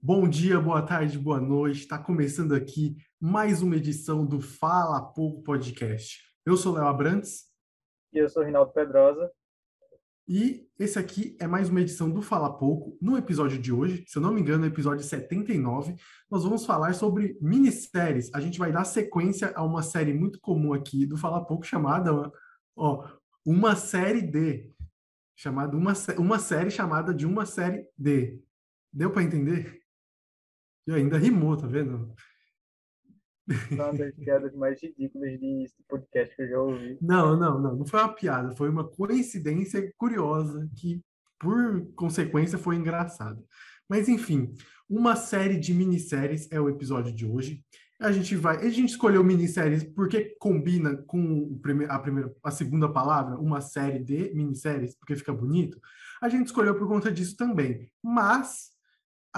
Bom dia, boa tarde, boa noite. Está começando aqui mais uma edição do Fala Pouco Podcast. Eu sou Léo Abrantes. E eu sou Rinaldo Pedrosa. E esse aqui é mais uma edição do Fala Pouco. No episódio de hoje, se eu não me engano, no episódio 79, nós vamos falar sobre minisséries. A gente vai dar sequência a uma série muito comum aqui do Fala Pouco chamada ó, Uma Série D. Chamada uma, uma série chamada de Uma Série D. Deu para entender? E ainda rimou, tá vendo? Uma das piadas mais ridículas de podcast que eu já ouvi. Não, não, não. Não foi uma piada. Foi uma coincidência curiosa que, por consequência, foi engraçada. Mas, enfim, uma série de minisséries é o episódio de hoje. A gente vai. A gente escolheu minisséries porque combina com a, primeira, a segunda palavra, uma série de minisséries, porque fica bonito. A gente escolheu por conta disso também. Mas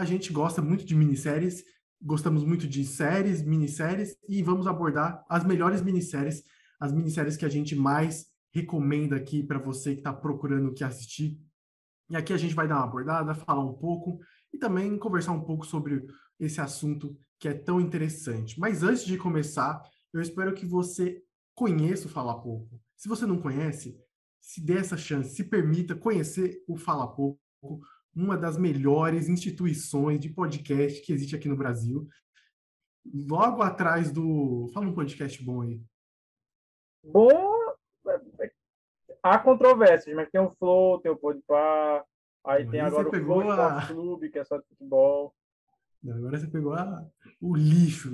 a gente gosta muito de minisséries, gostamos muito de séries, minisséries, e vamos abordar as melhores minisséries, as minisséries que a gente mais recomenda aqui para você que está procurando o que assistir. E aqui a gente vai dar uma abordada, falar um pouco e também conversar um pouco sobre esse assunto que é tão interessante. Mas antes de começar, eu espero que você conheça o Fala Pouco. Se você não conhece, se dê essa chance, se permita conhecer o Fala Pouco, uma das melhores instituições de podcast que existe aqui no Brasil. Logo atrás do. Fala um podcast bom aí. Bom. Há controvérsias, mas tem o Flow, tem o Podpah, aí tem agora o Flow a... Clube, que é só de futebol. Agora você pegou a... o lixo,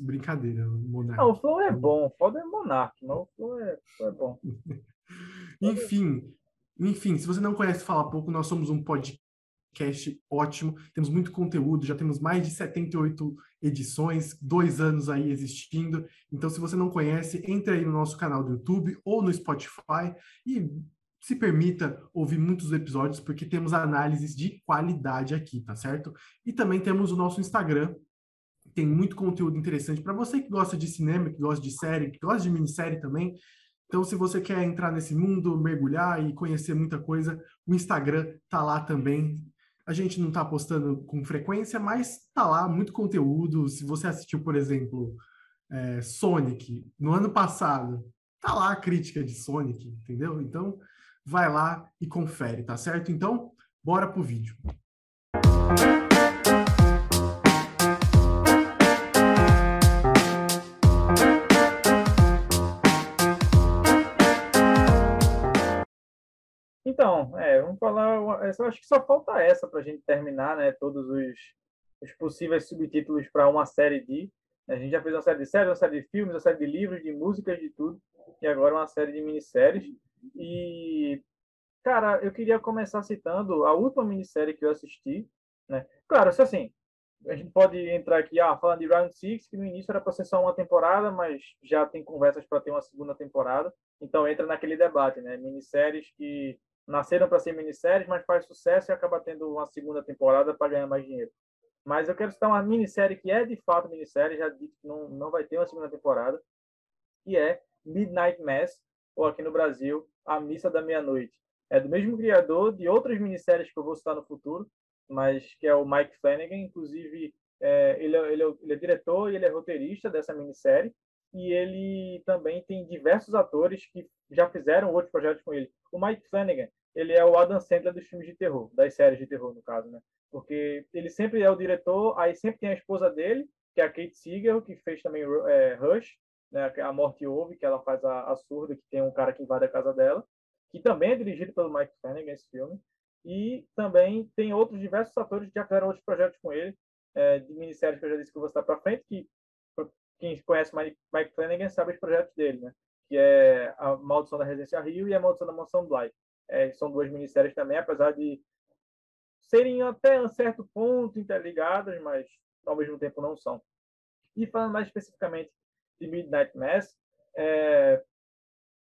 brincadeira, Monark. Não, o Flow é bom, foda é Monark, mas o Flow é, é bom. enfim, enfim, se você não conhece Fala Pouco, nós somos um podcast podcast ótimo, temos muito conteúdo, já temos mais de 78 edições, dois anos aí existindo. Então, se você não conhece, entre aí no nosso canal do YouTube ou no Spotify e se permita ouvir muitos episódios, porque temos análises de qualidade aqui, tá certo? E também temos o nosso Instagram, tem muito conteúdo interessante para você que gosta de cinema, que gosta de série, que gosta de minissérie também. Então, se você quer entrar nesse mundo, mergulhar e conhecer muita coisa, o Instagram tá lá também. A gente não está postando com frequência, mas tá lá muito conteúdo. Se você assistiu, por exemplo, é, Sonic no ano passado, tá lá a crítica de Sonic, entendeu? Então, vai lá e confere, tá certo? Então, bora pro vídeo. Então, é, vamos falar. Eu acho que só falta essa para a gente terminar, né? Todos os, os possíveis subtítulos para uma série de. A gente já fez uma série de séries, uma série de filmes, uma série de livros, de músicas, de tudo. E agora uma série de minisséries. E, cara, eu queria começar citando a última minissérie que eu assisti. Né? Claro, se assim, a gente pode entrar aqui, ah, falando de Round Six, que no início era para ser só uma temporada, mas já tem conversas para ter uma segunda temporada. Então entra naquele debate, né? Minisséries que nasceram para ser minisséries, mas faz sucesso e acaba tendo uma segunda temporada para ganhar mais dinheiro. Mas eu quero citar uma minissérie que é de fato minissérie, já disse que não, não vai ter uma segunda temporada, que é Midnight Mass, ou aqui no Brasil, A Missa da Meia-Noite. É do mesmo criador de outras minisséries que eu vou citar no futuro, mas que é o Mike Flanagan. Inclusive, é, ele, é, ele, é, ele é diretor e ele é roteirista dessa minissérie e ele também tem diversos atores que já fizeram outros projetos com ele. O Mike Flanagan, ele é o Adam Sandler dos filmes de terror, das séries de terror, no caso, né? Porque ele sempre é o diretor, aí sempre tem a esposa dele, que é a Kate Siegel, que fez também é, Rush, né? A Morte Ouve, que ela faz a, a, surda, que tem um cara que invade a casa dela, que também é dirigido pelo Mike Flanagan, esse filme. E também tem outros diversos atores que já fizeram outros projetos com ele, é, de minisséries que eu já disse que eu vou estar para frente, que quem conhece Mike, Mike Flanagan sabe os projetos dele, né? Que é a Maldição da Residência Rio e a Maldição da Mansão Bly. É, são duas minisséries também, apesar de serem até um certo ponto interligadas, mas ao mesmo tempo não são. E falando mais especificamente de Midnight Mass, é,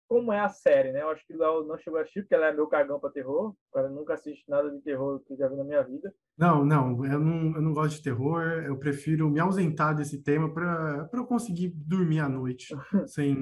como é a série, né? Eu acho que o Léo não chegou a assistir, porque ela é meu cagão para terror. O cara nunca assiste nada de terror que eu já vi na minha vida. Não, não, eu não, eu não gosto de terror. Eu prefiro me ausentar desse tema para eu conseguir dormir à noite sem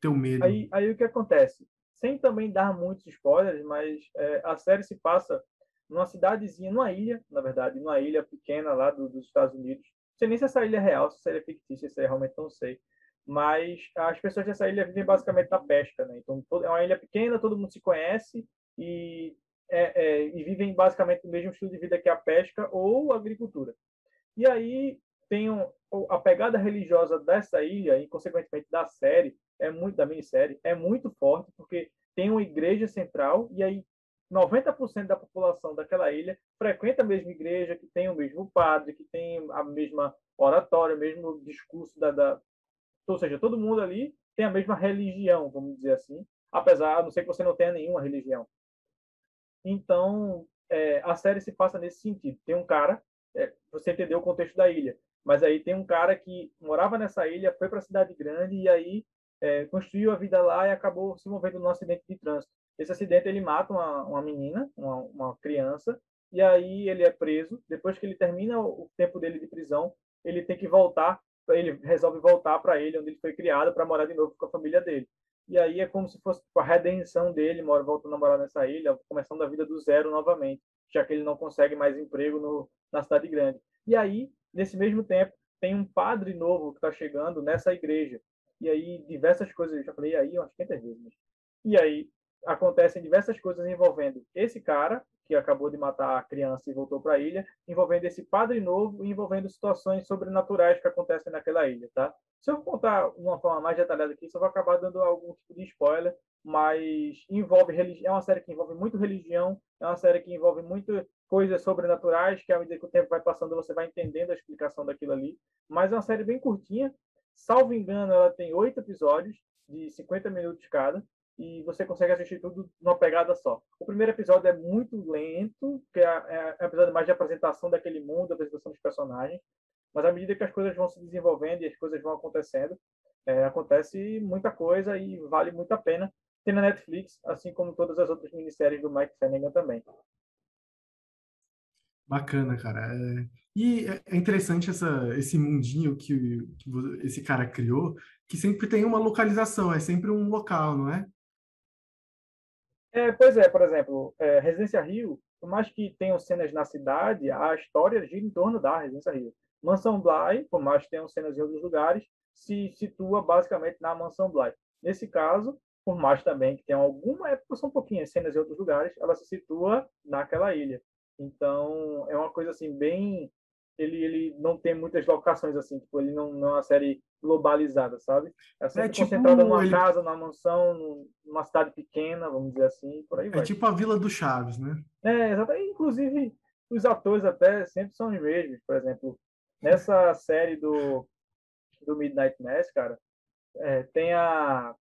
ter o medo. Aí, aí o que acontece? Sem também dar muitos spoilers, mas é, a série se passa numa cidadezinha, numa ilha, na verdade, numa ilha pequena lá do, dos Estados Unidos. Não sei nem se essa ilha é real, se ilha é fictícia, se é realmente não sei. Mas as pessoas dessa ilha vivem basicamente da pesca, né? Então é uma ilha pequena, todo mundo se conhece e, é, é, e vivem basicamente o mesmo estilo de vida que a pesca ou a agricultura. E aí tem um, a pegada religiosa dessa ilha e consequentemente da série é muito da minissérie é muito forte porque tem uma igreja central e aí 90% da população daquela ilha frequenta a mesma igreja, que tem o mesmo padre, que tem a mesma oratória, o mesmo discurso da, da... ou seja, todo mundo ali tem a mesma religião, vamos dizer assim, apesar, a não ser que você não tenha nenhuma religião. Então, é, a série se passa nesse sentido. Tem um cara, é, você entendeu o contexto da ilha, mas aí tem um cara que morava nessa ilha, foi para a cidade grande e aí é, construiu a vida lá e acabou se movendo num acidente de trânsito. Esse acidente ele mata uma, uma menina, uma, uma criança, e aí ele é preso. Depois que ele termina o tempo dele de prisão, ele tem que voltar, ele resolve voltar para ele, onde ele foi criado, para morar de novo com a família dele. E aí é como se fosse a redenção dele, mora voltando a morar nessa ilha, começando a vida do zero novamente, já que ele não consegue mais emprego no, na cidade grande. E aí, nesse mesmo tempo, tem um padre novo que está chegando nessa igreja. E aí, diversas coisas, eu já falei aí umas 50 vezes. E aí, acontecem diversas coisas envolvendo esse cara, que acabou de matar a criança e voltou para a ilha, envolvendo esse padre novo e envolvendo situações sobrenaturais que acontecem naquela ilha, tá? Se eu contar uma forma mais detalhada aqui, só vou acabar dando algum tipo de spoiler, mas envolve religião, é uma série que envolve muito religião, é uma série que envolve muito coisas sobrenaturais, que à medida que o tempo vai passando você vai entendendo a explicação daquilo ali, mas é uma série bem curtinha, salvo engano, ela tem oito episódios de 50 minutos cada, e você consegue assistir tudo numa pegada só. O primeiro episódio é muito lento, que é, é, é um episódio mais de apresentação daquele mundo, apresentação dos personagens, mas à medida que as coisas vão se desenvolvendo e as coisas vão acontecendo, é, acontece muita coisa e vale muito a pena. Tem na Netflix, assim como todas as outras minisséries do Mike Flanagan também. Bacana, cara. É... E é interessante essa, esse mundinho que, que esse cara criou, que sempre tem uma localização, é sempre um local, não é? É, pois é, por exemplo, é, Residência Rio, por mais que tenham cenas na cidade, a história gira em torno da Residência Rio. Mansão Bly, por mais que tenham cenas em outros lugares, se situa basicamente na Mansão Bly. Nesse caso, por mais também que tenha alguma época, são pouquinhas cenas em outros lugares, ela se situa naquela ilha. Então, é uma coisa assim bem ele, ele não tem muitas locações assim, tipo, ele não, não é uma série globalizada, sabe? É sempre é, tipo, concentrada numa ele... casa, numa mansão, numa cidade pequena, vamos dizer assim, por aí é vai. É tipo a Vila do Chaves, né? É, exatamente. Inclusive, os atores até sempre são os mesmos, por exemplo, nessa série do, do Midnight Mass, cara, é, tem a,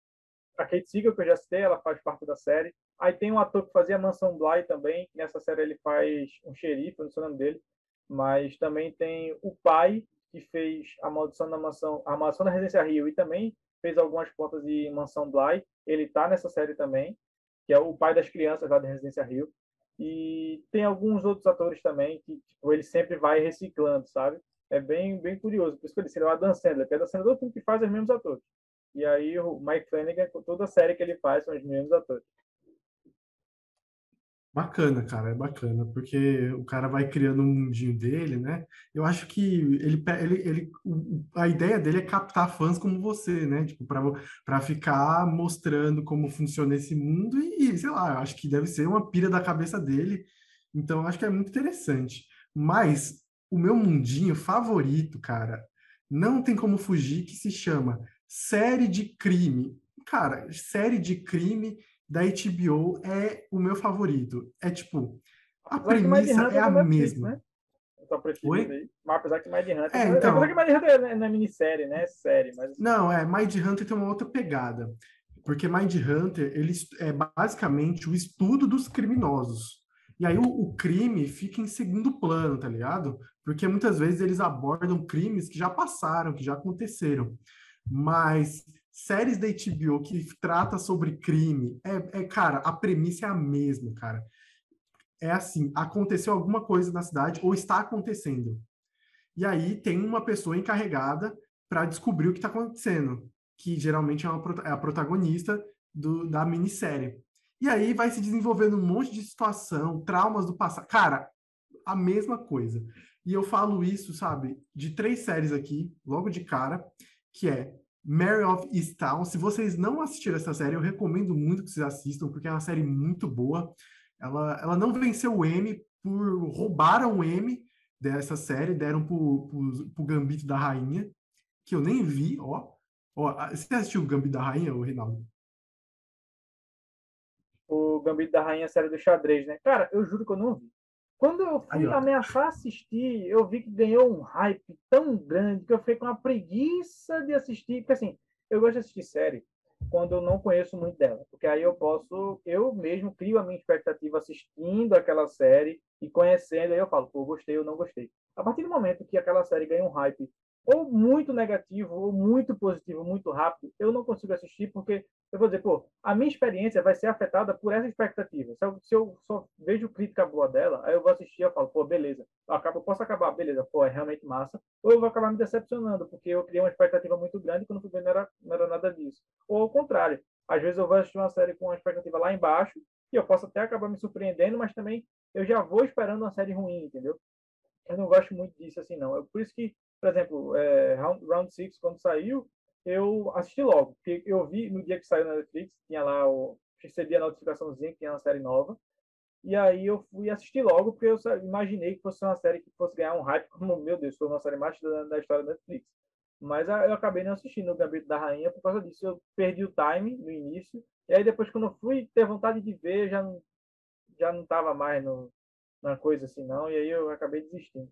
a Kate Siegel, que eu já citei, ela faz parte da série. Aí tem um ator que fazia Mansão Bly também, nessa série ele faz um xerife, não sei o nome dele mas também tem o pai que fez a maldição da mansão, a maldição da residência Rio e também fez algumas pontas de mansão Bly. Ele tá nessa série também, que é o pai das crianças lá da residência Rio. E tem alguns outros atores também que tipo, ele sempre vai reciclando, sabe? É bem bem curioso. Por isso que ele ele é o Adam Sandler, que é Adam Sandler todo filme que faz os mesmos atores. E aí o Mike Flanagan, toda a série que ele faz são os mesmos atores. Bacana, cara, é bacana, porque o cara vai criando um mundinho dele, né? Eu acho que ele, ele, ele a ideia dele é captar fãs como você, né? Tipo, para ficar mostrando como funciona esse mundo e, sei lá, eu acho que deve ser uma pira da cabeça dele. Então, eu acho que é muito interessante. Mas o meu mundinho favorito, cara, não tem como fugir, que se chama série de crime. Cara, série de crime da HBO é o meu favorito. É tipo, a premissa é a mesma. Né? Oi? Mas apesar que Mind Hunter. É, então... Apesar que Mind Hunter é, é minissérie, né? É série. Mas... Não, é. Mind Hunter tem uma outra pegada. Porque Mind Hunter ele é basicamente o estudo dos criminosos. E aí o, o, crime fica em segundo plano, tá ligado? Porque muitas vezes eles abordam crimes que já passaram, que já aconteceram. Mas séries da HBO que trata sobre crime, é, é, cara, a premissa é a mesma, cara. É assim, aconteceu alguma coisa na cidade ou está acontecendo. E aí tem uma pessoa encarregada para descobrir o que está acontecendo, que geralmente é, uma, é a protagonista do, da minissérie. E aí vai se desenvolvendo um monte de situação, traumas do passado. Cara, a mesma coisa. E eu falo isso, sabe, de três séries aqui, logo de cara, que é Mary of Easttown. Se vocês não assistiram essa série, eu recomendo muito que vocês assistam, porque é uma série muito boa. Ela, ela não venceu o M por roubaram o M dessa série, deram pro, pro, pro Gambito da Rainha, que eu nem vi, ó. ó você assistiu o Gambito da Rainha, o Rinaldo? O Gambito da Rainha, a série do xadrez, né? Cara, eu juro que eu não vi. Quando eu fui ameaçar assistir, eu vi que ganhou um hype tão grande que eu fiquei com uma preguiça de assistir. Porque assim, eu gosto de assistir série quando eu não conheço muito dela, porque aí eu posso, eu mesmo crio a minha expectativa assistindo aquela série e conhecendo, aí eu falo, pô, gostei ou não gostei. A partir do momento que aquela série ganha um hype ou muito negativo, ou muito positivo, muito rápido, eu não consigo assistir porque eu vou dizer, pô, a minha experiência vai ser afetada por essa expectativa. Se eu, se eu só vejo crítica boa dela, aí eu vou assistir e falo, pô, beleza, acabo, posso acabar, beleza, pô, é realmente massa, ou eu vou acabar me decepcionando, porque eu criei uma expectativa muito grande quando fui ver não era, não era nada disso. Ou ao contrário, às vezes eu vou assistir uma série com uma expectativa lá embaixo, e eu posso até acabar me surpreendendo, mas também eu já vou esperando uma série ruim, entendeu? Eu não gosto muito disso assim, não. Eu, por isso que por exemplo, é, Round, Round Six, quando saiu, eu assisti logo, porque eu vi no dia que saiu na Netflix, tinha lá o. recebi a notificaçãozinha que tinha uma série nova. E aí eu fui assistir logo, porque eu imaginei que fosse uma série que fosse ganhar um hype, como, meu Deus, foi uma série mais da, da história da Netflix. Mas eu acabei não assistindo o Gambito da Rainha por causa disso. Eu perdi o time no início. E aí depois, quando eu fui ter vontade de ver, já não, já não tava mais no, na coisa assim, não. E aí eu acabei desistindo.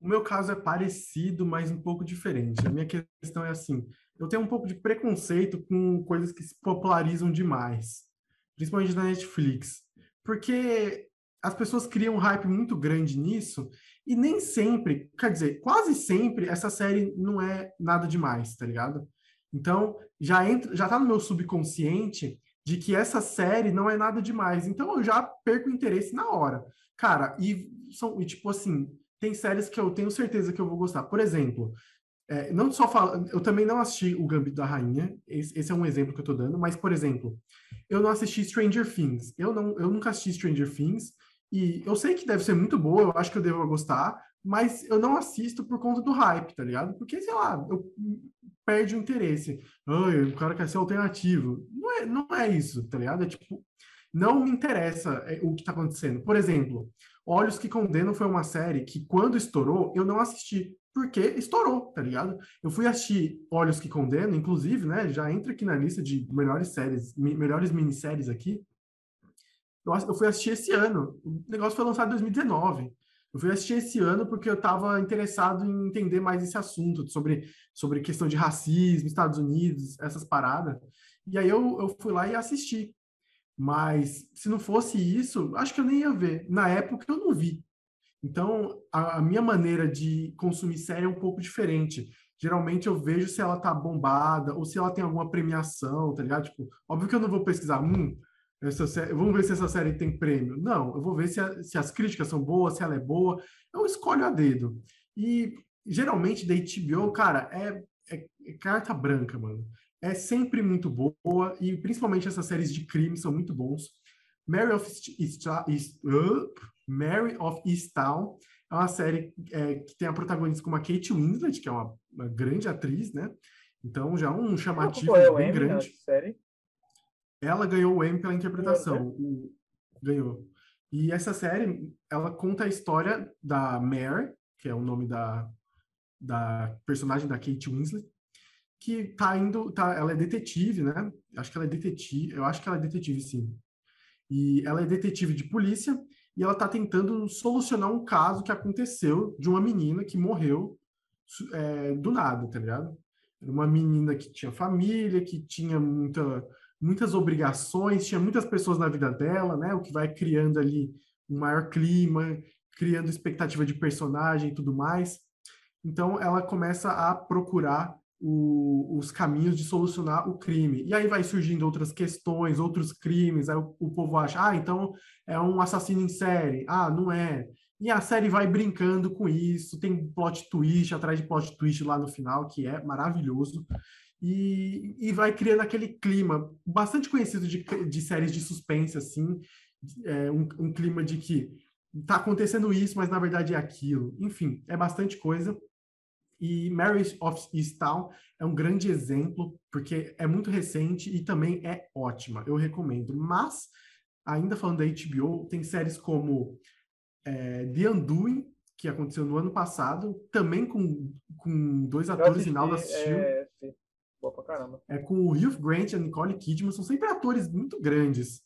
O meu caso é parecido, mas um pouco diferente. A minha questão é assim: eu tenho um pouco de preconceito com coisas que se popularizam demais, principalmente na Netflix, porque as pessoas criam um hype muito grande nisso e nem sempre, quer dizer, quase sempre essa série não é nada demais, tá ligado? Então, já entra, já tá no meu subconsciente de que essa série não é nada demais. Então eu já perco o interesse na hora. Cara, e são e, tipo assim, tem séries que eu tenho certeza que eu vou gostar. Por exemplo, é, não só falo, eu também não assisti o Gambito da Rainha, esse, esse, é um exemplo que eu tô dando, mas, por exemplo, eu não assisti Stranger Things. Eu, não, eu nunca assisti Stranger Things, e eu sei que deve ser muito boa, eu acho que eu devo gostar, mas eu não assisto por conta do hype, tá ligado? Porque, sei lá, eu perde o interesse. Ai, o cara quer ser alternativo. Não é, não é isso, tá ligado? É tipo, não me interessa é, o que tá acontecendo. Por exemplo, Olhos que Condenam foi uma série que, quando estourou, eu não assisti. Porque estourou, tá ligado? Eu fui assistir Olhos que Condenam, inclusive, né? Já entra aqui na lista de melhores séries, melhores minisséries aqui. Eu, eu fui assistir esse ano. O negócio foi lançado em 2019. Eu fui assistir esse ano porque eu estava interessado em entender mais esse assunto, sobre, sobre questão de racismo, Estados Unidos, essas paradas. E aí eu, eu fui lá e assisti. Mas se não fosse isso, acho que eu nem ia ver. Na época eu não vi. Então, a, a minha maneira de consumir série é um pouco diferente. Geralmente eu vejo se ela tá bombada ou se ela tem alguma premiação, tá ligado? Tipo, óbvio que eu não vou pesquisar, hum, essa série, vamos ver se essa série tem prêmio. Não, eu vou ver se, a, se as críticas são boas, se ela é boa. Eu escolho a dedo. E geralmente da HBO, cara, é, é, é carta branca, mano é sempre muito boa e principalmente essas séries de crime são muito bons. Mary of, East, East, uh, Mary of Easttown é uma série é, que tem a protagonista como a Kate Winslet, que é uma, uma grande atriz, né? Então já um chamativo bem Emmy grande. Série? Ela ganhou o Emmy pela interpretação. O, ganhou. E essa série, ela conta a história da Mary, que é o nome da, da personagem da Kate Winslet, que tá indo, tá, ela é detetive, né? Acho que ela é detetive, eu acho que ela é detetive, sim. E ela é detetive de polícia e ela tá tentando solucionar um caso que aconteceu de uma menina que morreu é, do nada, tá ligado? Era uma menina que tinha família, que tinha muita, muitas obrigações, tinha muitas pessoas na vida dela, né? O que vai criando ali um maior clima, criando expectativa de personagem e tudo mais. Então ela começa a procurar o, os caminhos de solucionar o crime. E aí vai surgindo outras questões, outros crimes, aí o, o, povo acha, ah, então é um assassino em série. Ah, não é. E a série vai brincando com isso, tem plot twist atrás de plot twist lá no final, que é maravilhoso. e, e vai criando aquele clima bastante conhecido de, de séries de suspense, assim, é, um, um clima de que tá acontecendo isso, mas na verdade é aquilo. Enfim, é bastante coisa. E Marriage of Easttown é um grande exemplo, porque é muito recente e também é ótima. Eu recomendo. Mas, ainda falando da HBO, tem séries como é, The Undoing, que aconteceu no ano passado, também com, com dois atores assisti, em Nalda assistiu. É, sim. Boa pra caramba. É com o Hugh Grant e a Nicole Kidman, são sempre atores muito grandes.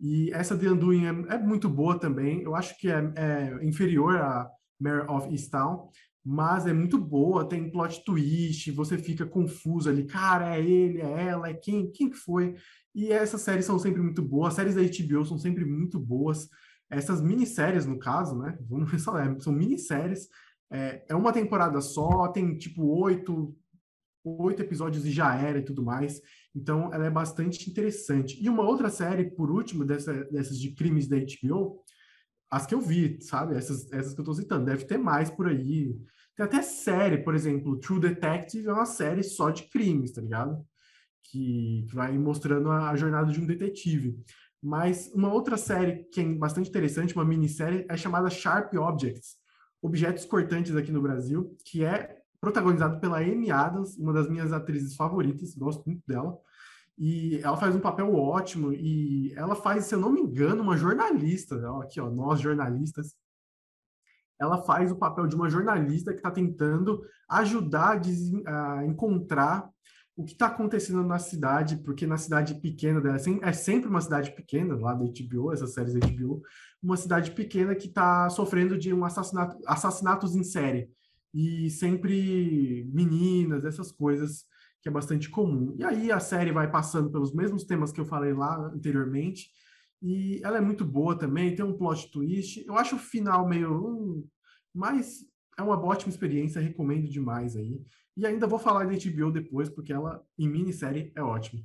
E essa The Undoing é, é muito boa também. Eu acho que é, é inferior a Mare of Easttown, mas é muito boa, tem plot twist, você fica confuso ali, cara, é ele, é ela, é quem, quem que foi? E essas séries são sempre muito boas, as séries da HBO são sempre muito boas. Essas minisséries, no caso, né? Vamos ressaltar, são minisséries. É, é uma temporada só, tem tipo oito, oito episódios e já era e tudo mais. Então, ela é bastante interessante. E uma outra série, por último, dessa, dessas de crimes da HBO, as que eu vi, sabe? Essas, essas que eu tô citando. Deve ter mais por aí. Tem até série, por exemplo, True Detective é uma série só de crimes, tá ligado? Que, que vai mostrando a, a jornada de um detetive. Mas uma outra série que é bastante interessante, uma minissérie, é chamada Sharp Objects, Objetos Cortantes aqui no Brasil, que é protagonizado pela Amy Adams, uma das minhas atrizes favoritas, gosto muito dela. E ela faz um papel ótimo e ela faz, se eu não me engano, uma jornalista, aqui ó, nós jornalistas. Ela faz o papel de uma jornalista que está tentando ajudar a encontrar o que está acontecendo na cidade, porque na cidade pequena dela, é sempre uma cidade pequena, lá da HBO, essas séries da HBO, uma cidade pequena que está sofrendo de um assassinato, assassinatos em série. E sempre meninas, essas coisas que é bastante comum. E aí a série vai passando pelos mesmos temas que eu falei lá anteriormente, e ela é muito boa também, tem um plot twist. Eu acho o final meio. Hum, mas é uma ótima experiência, recomendo demais aí. E ainda vou falar da HBO depois, porque ela, em minissérie, é ótima.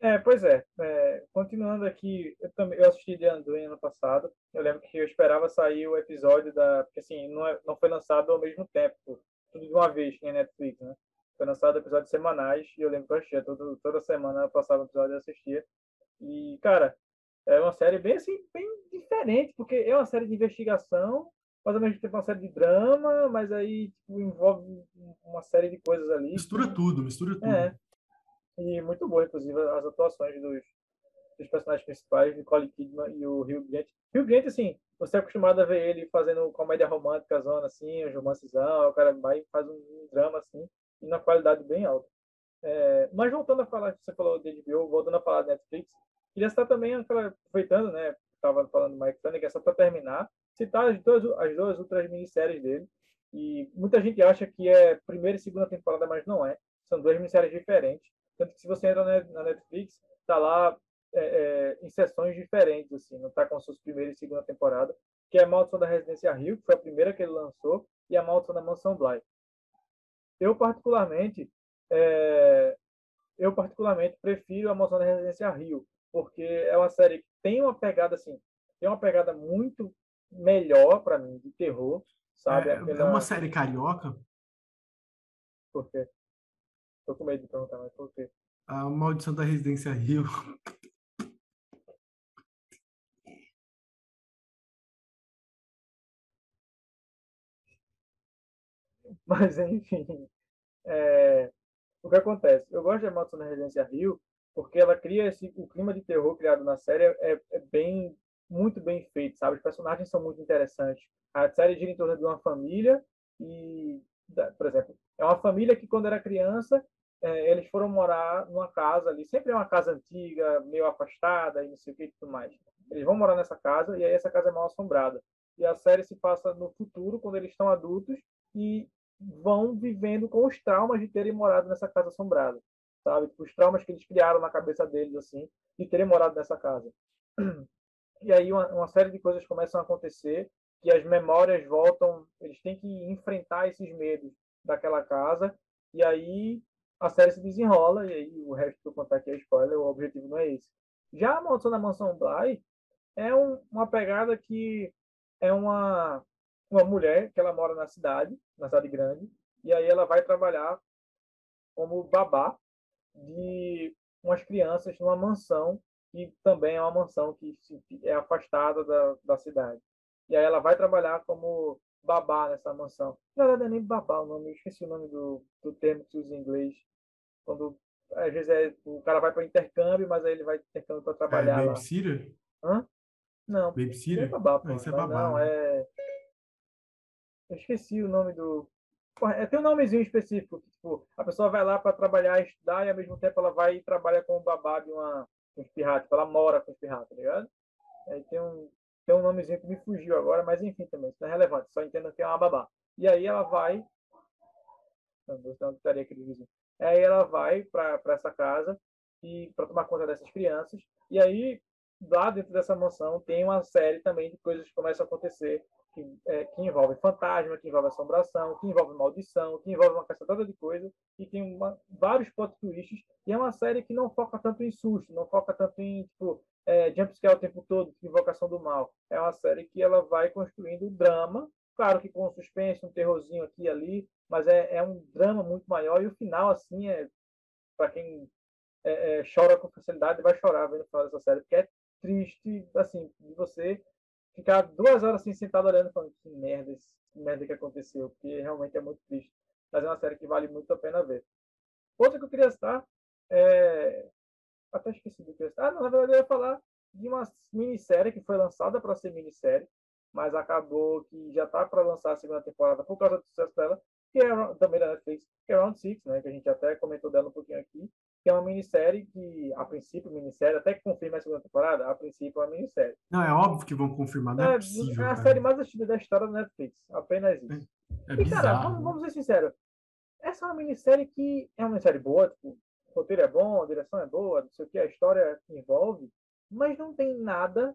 É, pois é. é. Continuando aqui, eu também eu assisti The Undoing ano passado. Eu lembro que eu esperava sair o episódio da. Porque assim, não, é, não foi lançado ao mesmo tempo, tudo de uma vez, em Netflix, né? Foi lançado episódios semanais e eu lembro que eu assistia. Toda semana eu passava o episódio e assistia. E, cara, é uma série bem assim, bem diferente, porque é uma série de investigação mas ao mesmo tempo uma série de drama, mas aí tipo, envolve uma série de coisas ali. Mistura tudo, mistura tudo. É. E muito boa, inclusive, as atuações dos, dos personagens principais, Nicole Kidman e o Hugh Grant. Hugh Grant, assim, você é acostumado a ver ele fazendo comédia romântica, zona, assim, um romancezão, o cara vai e faz um drama, assim, e na qualidade bem alta. É, mas voltando a falar, você falou de HBO, voltando a falar de Netflix, queria estar também, aproveitando, né, estava falando do Mike Flanagan, só para terminar, citar as duas, as duas outras minisséries dele. E muita gente acha que é primeira e segunda temporada, mas não é. São duas minisséries diferentes. Tanto que se você entra na Netflix, tá lá é, é, em sessões diferentes, assim, não tá com suas primeira e segunda temporada, que é a Maldição da Residência Rio, que foi a primeira que ele lançou, e a Maldição da Mansão Bly. Eu, particularmente, é, eu particularmente prefiro a Maldição da Residência Rio, porque é uma série que tem uma pegada, assim, tem uma pegada muito melhor para mim de terror, sabe? É, Aquela... é uma série carioca? Por quê? Tô com medo de perguntar, mas por quê? A Maldição da Residência Rio. Mas, enfim, é... o que acontece? Eu gosto da Maldição da Residência Rio porque ela cria esse, o clima de terror criado na série é, é bem muito bem feito, sabe? Os personagens são muito interessantes. A série gira em torno de uma família e, por exemplo, é uma família que quando era criança é, eles foram morar numa casa ali, sempre é uma casa antiga, meio afastada e não sei o que e tudo mais. Eles vão morar nessa casa e aí essa casa é mal assombrada. E a série se passa no futuro, quando eles estão adultos e vão vivendo com os traumas de terem morado nessa casa assombrada, sabe? Os traumas que eles criaram na cabeça deles, assim, de terem morado nessa casa. e aí uma, uma, série de coisas começam a acontecer que as memórias voltam, eles têm que enfrentar esses medos daquela casa e aí a série se desenrola e aí o resto que eu contar aqui é spoiler, o objetivo não é esse. Já a Maldição da Mansão Bly é um, uma pegada que é uma uma mulher que ela mora na cidade, na cidade grande, e aí ela vai trabalhar como babá de umas crianças numa mansão que também é uma mansão que é afastada da, da cidade. E aí ela vai trabalhar como babá nessa mansão. Na verdade, é nem babá o nome, eu esqueci o nome do, do termo que se usa em inglês. Quando, às vezes, é, o cara vai para intercâmbio, mas aí ele vai intercâmbio para trabalhar é, lá. Babysitter? Hã? Não. Babysitter? É babá, pô. Ah, isso é babá. Não, né? é... Eu esqueci o nome do... É, tem um nomezinho específico, que, tipo, a pessoa vai lá para trabalhar, estudar, e ao mesmo tempo ela vai e trabalha como babá de uma com os tipo, ela mora com os pirratas, tá ligado? Aí tem um, tem um nomezinho que me fugiu agora, mas enfim também, isso não é relevante, só entendo que é uma babá. E aí ela vai. Não estaria aquele vizinho. Aí ela vai para essa casa e para tomar conta dessas crianças. E aí, lá dentro dessa mansão, tem uma série também de coisas que começam a acontecer que, é, que envolve fantasma, que envolve assombração, que envolve maldição, que envolve uma cacetada de coisa, e tem uma, vários plot twists, e é uma série que não foca tanto em susto, não foca tanto em, tipo, é, jumpscare o tempo todo, invocação do mal. É uma série que ela vai construindo drama, claro que com suspense, um terrorzinho aqui e ali, mas é, é um drama muito maior, e o final, assim, é para quem é, é, chora com facilidade, vai chorar vendo o final dessa série, porque é triste, assim, de você ficar duas horas assim sentado olhando falando que merda, que merda que aconteceu, porque realmente é muito triste. Mas é uma série que vale muito a pena ver. Outra que eu queria citar é. Até esqueci do que eu Ah, não, na verdade eu ia falar de uma minissérie que foi lançada para ser minissérie, mas acabou que já está para lançar a segunda temporada por causa do sucesso dela, que é também da Netflix, que é Round Six, né, que a gente até comentou dela um pouquinho aqui, que é uma minissérie que, a princípio, minissérie, até que confirma a segunda temporada, a princípio é uma minissérie. Não, é óbvio que vão confirmar, não é, é possível. É a cara. série mais assistida da história da Netflix, apenas isso. É, é e, bizarro, cara, vamos, vamos ser sinceros, essa é uma minissérie que é uma minissérie boa, tipo, o roteiro é bom, a direção é boa, não sei o que, a história envolve, mas não tem nada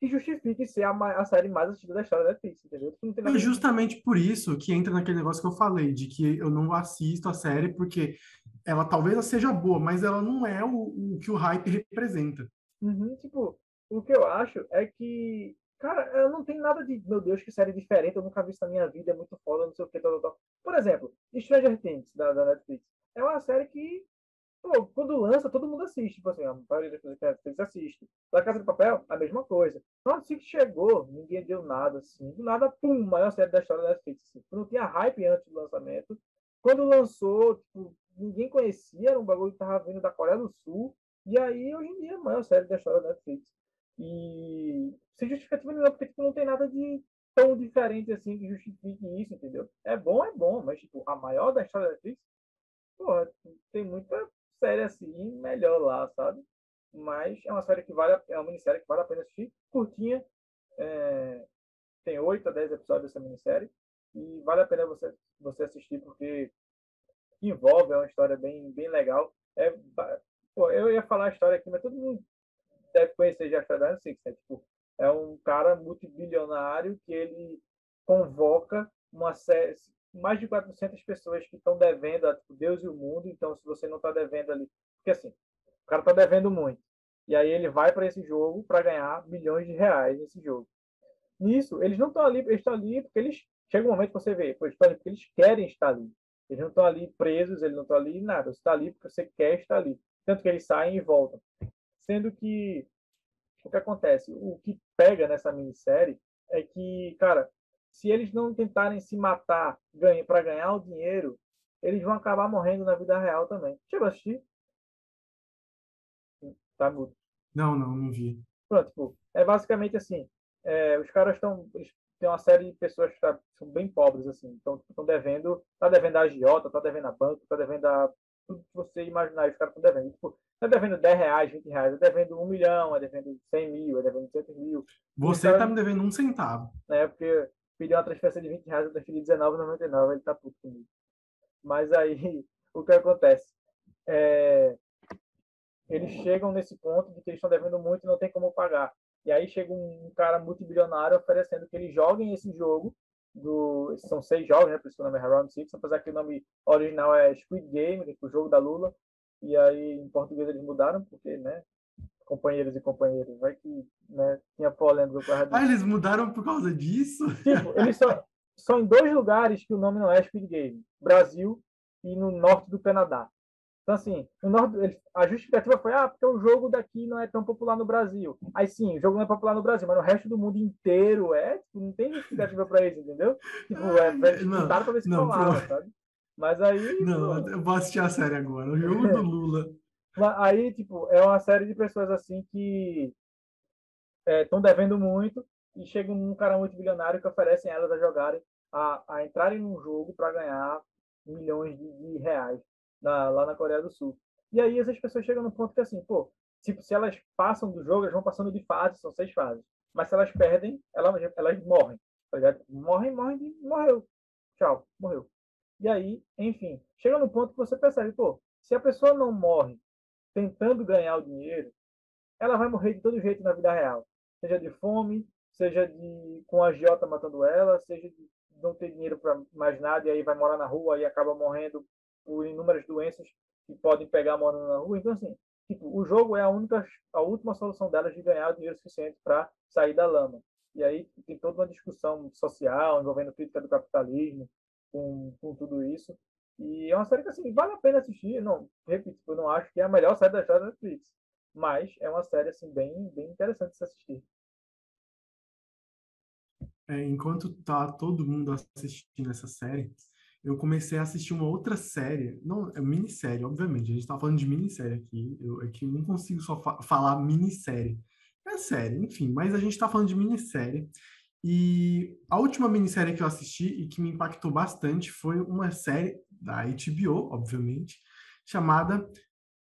que justifique ser a, a, série mais assistida da história da Netflix, entendeu? É justamente por isso que entra naquele negócio que eu falei, de que eu não assisto a série porque ela talvez seja boa, mas ela não é o, o que o hype representa. Uhum, tipo, o que eu acho é que, cara, eu não tenho nada de, meu Deus, que série diferente, eu nunca vi isso na minha vida, é muito foda, não sei o que, tal, tal. Por exemplo, Stranger Things, da, da Netflix, é uma série que Pô, quando lança, todo mundo assiste. Tipo assim, a maioria das pessoas que assiste. Da Casa de Papel, a mesma coisa. Quando assim que chegou, ninguém deu nada, assim. Do nada, pum, maior série da história da Netflix. Assim. Não tinha hype antes do lançamento. Quando lançou, tipo, ninguém conhecia, era um bagulho que tava vindo da Coreia do Sul. E aí, hoje em dia, a maior série da história da Netflix. E sem justificativa nenhuma, porque tipo, não tem nada de tão diferente assim que justifique isso, entendeu? É bom, é bom, mas tipo, a maior da história da Netflix, porra, tem muita série assim, melhor lá, sabe? Mas é uma série que vale, é uma minissérie que vale a pena assistir, curtinha, é, tem 8 a 10 episódios dessa minissérie, e vale a pena você, você assistir, porque envolve, é uma história bem, bem legal. É, pô, eu ia falar a história aqui, mas todo mundo deve conhecer já a Six, né? Tipo, é um cara multibilionário que ele convoca uma série, mais de 400 pessoas que estão devendo a tipo, Deus e o mundo. Então, se você não está devendo ali. Porque assim, o cara está devendo muito. E aí ele vai para esse jogo para ganhar milhões de reais nesse jogo. Nisso, eles não estão ali, eles estão ali porque eles. Chega um momento que você vê, eles estão ali porque eles querem estar ali. Eles não estão ali presos, eles não estão ali nada. Você está ali porque você quer estar ali. Tanto que eles saem e voltam. Sendo que o que acontece? O que pega nessa minissérie é que, cara, se eles não tentarem se matar para ganhar o dinheiro, eles vão acabar morrendo na vida real também. Chegou a assistir? Tá mudo. Não, não, não vi. Pronto, tipo, é basicamente assim. É, os caras estão. Tem uma série de pessoas que tá, são bem pobres, assim. Então, estão devendo. Tá devendo a agiota, tá devendo a banco, tá devendo a. Tudo que você imaginar, os caras estão devendo. Tipo, tá devendo 10 reais, 20 reais, é devendo 1 milhão, é devendo 100 mil, é devendo 200 mil. Você cara, tá me devendo um centavo. É, porque pediu uma transferência de 20 reais, eu transferi R$19,99, ele tá puto comigo. Mas aí, o que acontece? É, eles chegam nesse ponto de que eles estão devendo muito e não tem como pagar. E aí chega um cara multibilionário oferecendo que eles joguem esse jogo. Do, são seis jogos, né? Por isso que o nome é Round Six, apesar que o nome original é Squid Game, que é o jogo da Lula. E aí em português eles mudaram, porque, né? companheiros e companheiras. Vai que né, tinha polêmica por causa disso. Ah, eles mudaram por causa disso? Tipo, eles são, são em dois lugares que o nome não é Speed Game. Brasil e no norte do Canadá. Então, assim, norte, a justificativa foi, ah, porque o jogo daqui não é tão popular no Brasil. Aí sim, o jogo não é popular no Brasil, mas no resto do mundo inteiro é, tipo, não tem justificativa para isso, entendeu? Tipo, é, é não, para ver se não, colava, sabe? Mas aí. Não, eu vou assistir a série agora, o jogo do Lula. Aí, tipo, é uma série de pessoas assim que estão é, devendo muito e chega um cara muito bilionário que oferecem elas a jogarem, a, a entrarem num jogo para ganhar milhões de, de reais na, lá na Coreia do Sul. E aí essas pessoas chegam no ponto que assim, pô, tipo, se elas passam do jogo, elas vão passando de fase, são seis fases. Mas se elas perdem, elas, elas morrem. Tá? Morrem, morrem, morreu. Tchau, morreu. E aí, enfim, chega no ponto que você percebe, pô, se a pessoa não morre tentando ganhar o dinheiro, ela vai morrer de todo jeito na vida real. Seja de fome, seja de com a agiota matando ela, seja de não ter dinheiro para mais nada e aí vai morar na rua e acaba morrendo por inúmeras doenças que podem pegar morando na rua. Então, assim, tipo, o jogo é a única, a última solução delas de ganhar dinheiro suficiente para sair da lama. E aí tem toda uma discussão social envolvendo crítica do capitalismo, com, com tudo isso. E é uma série que, assim, vale a pena assistir. Não, repito, eu não acho que é a melhor série da história da Netflix. Mas é uma série, assim, bem, bem interessante de se assistir. É, enquanto tá todo mundo assistindo essa série, eu comecei a assistir uma outra série, não, é minissérie, obviamente, a gente tá falando de minissérie aqui, eu, é que eu não consigo só fa falar minissérie. É série, enfim, mas a gente tá falando de minissérie, e a última minissérie que eu assisti e que me impactou bastante foi uma série da HBO, obviamente, chamada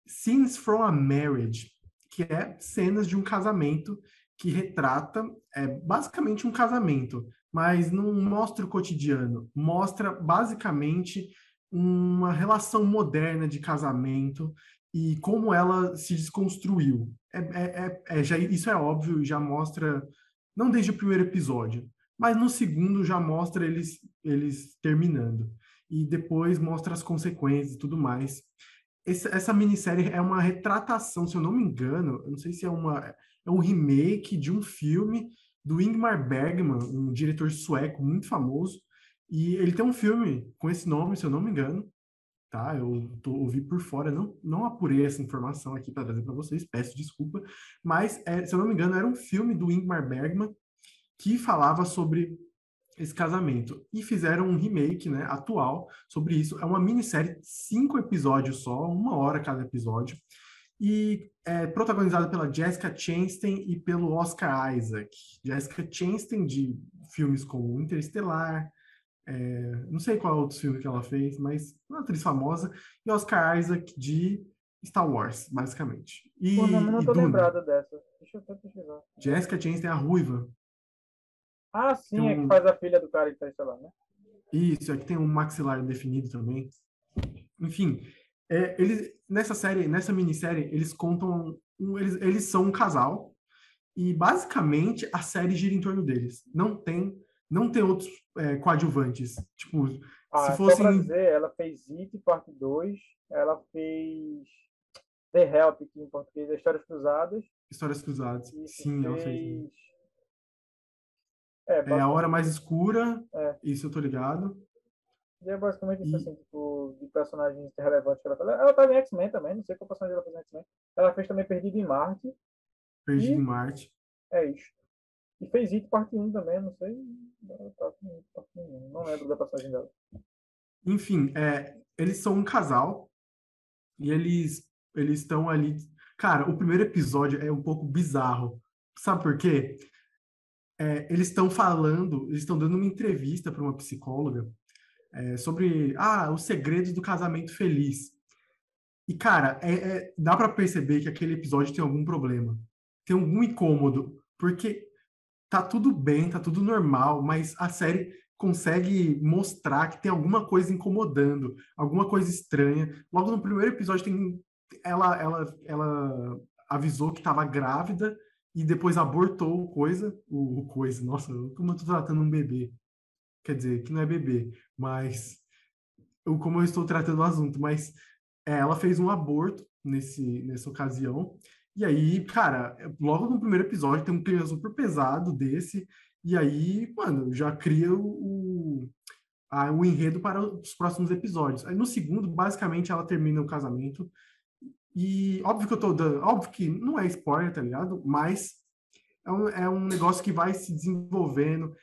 Scenes from a Marriage, que é cenas de um casamento que retrata é, basicamente um casamento, mas não mostra o cotidiano, mostra basicamente uma relação moderna de casamento e como ela se desconstruiu. É, é, é, é já, isso é óbvio, já mostra não desde o primeiro episódio, mas no segundo já mostra eles, eles terminando. E depois mostra as consequências e tudo mais. Esse, essa minissérie é uma retratação, se eu não me engano, eu não sei se é uma é um remake de um filme do Ingmar Bergman, um diretor sueco muito famoso. E ele tem um filme com esse nome, se eu não me engano, tá? Eu tô, ouvi por fora, não, não apurei essa informação aqui para trazer para vocês, peço desculpa, mas, é, se eu não me engano, era um filme do Ingmar Bergman que falava sobre esse casamento. E fizeram um remake, né, atual, sobre isso. É uma minissérie, cinco episódios só, uma hora cada episódio. E é protagonizada pela Jessica Chastain e pelo Oscar Isaac. Jessica Chastain, de filmes como Interestelar, é, não sei qual outro filme que ela fez, mas uma atriz famosa. E Oscar Isaac de Star Wars, basicamente. E, Pô, não, não tô lembrada dessa. Deixa eu até pesquisar. Jessica Chastain é a ruiva. Ah, sim, um... é que faz a filha do cara Interestelar, né? Isso, é que tem um maxilar definido também. Enfim, é, eles, nessa série, nessa minissérie, eles contam... Eles, eles são um casal e, basicamente, a série gira em torno deles. Não tem não tem outros é, coadjuvantes. Tipo, ah, se fosse. Só dizer, ela fez It, parte 2, ela fez The Help, que em português é Histórias Cruzadas. Histórias Cruzadas, sim, fez... ela fez. É, é, A Hora Mais Escura, é. isso eu tô ligado. E é basicamente isso, e... assim, tipo, de personagens relevantes que ela fez. Ela tá em X-Men também, não sei qual personagem ela fez em X-Men. Ela fez também Perdido em Marte. Perdido e... em Marte. É isso. E fez It parte 1 também, não sei. Não lembro da passagem dela. Enfim, é, eles são um casal e eles eles estão ali. Cara, o primeiro episódio é um pouco bizarro. Sabe por quê? É, eles estão falando, eles estão dando uma entrevista para uma psicóloga é, sobre ah, os segredos do casamento feliz. E, cara, é, é dá para perceber que aquele episódio tem algum problema. Tem algum incômodo. Porque tá tudo bem, tá tudo normal, mas a série consegue mostrar que tem alguma coisa incomodando, alguma coisa estranha. Logo no primeiro episódio tem ela ela ela avisou que estava grávida e depois abortou coisa, o, o coisa, nossa, como eu tô tratando um bebê. Quer dizer, que não é bebê, mas eu, como eu estou tratando o assunto, mas é, ela fez um aborto nesse, nessa ocasião e aí, cara, logo no primeiro episódio tem um clima super pesado desse, e aí, mano, já cria o, a, o enredo para os próximos episódios. Aí no segundo, basicamente, ela termina o casamento. E óbvio que eu tô dando. Óbvio que não é spoiler, tá ligado? Mas é um, é um negócio que vai se desenvolvendo.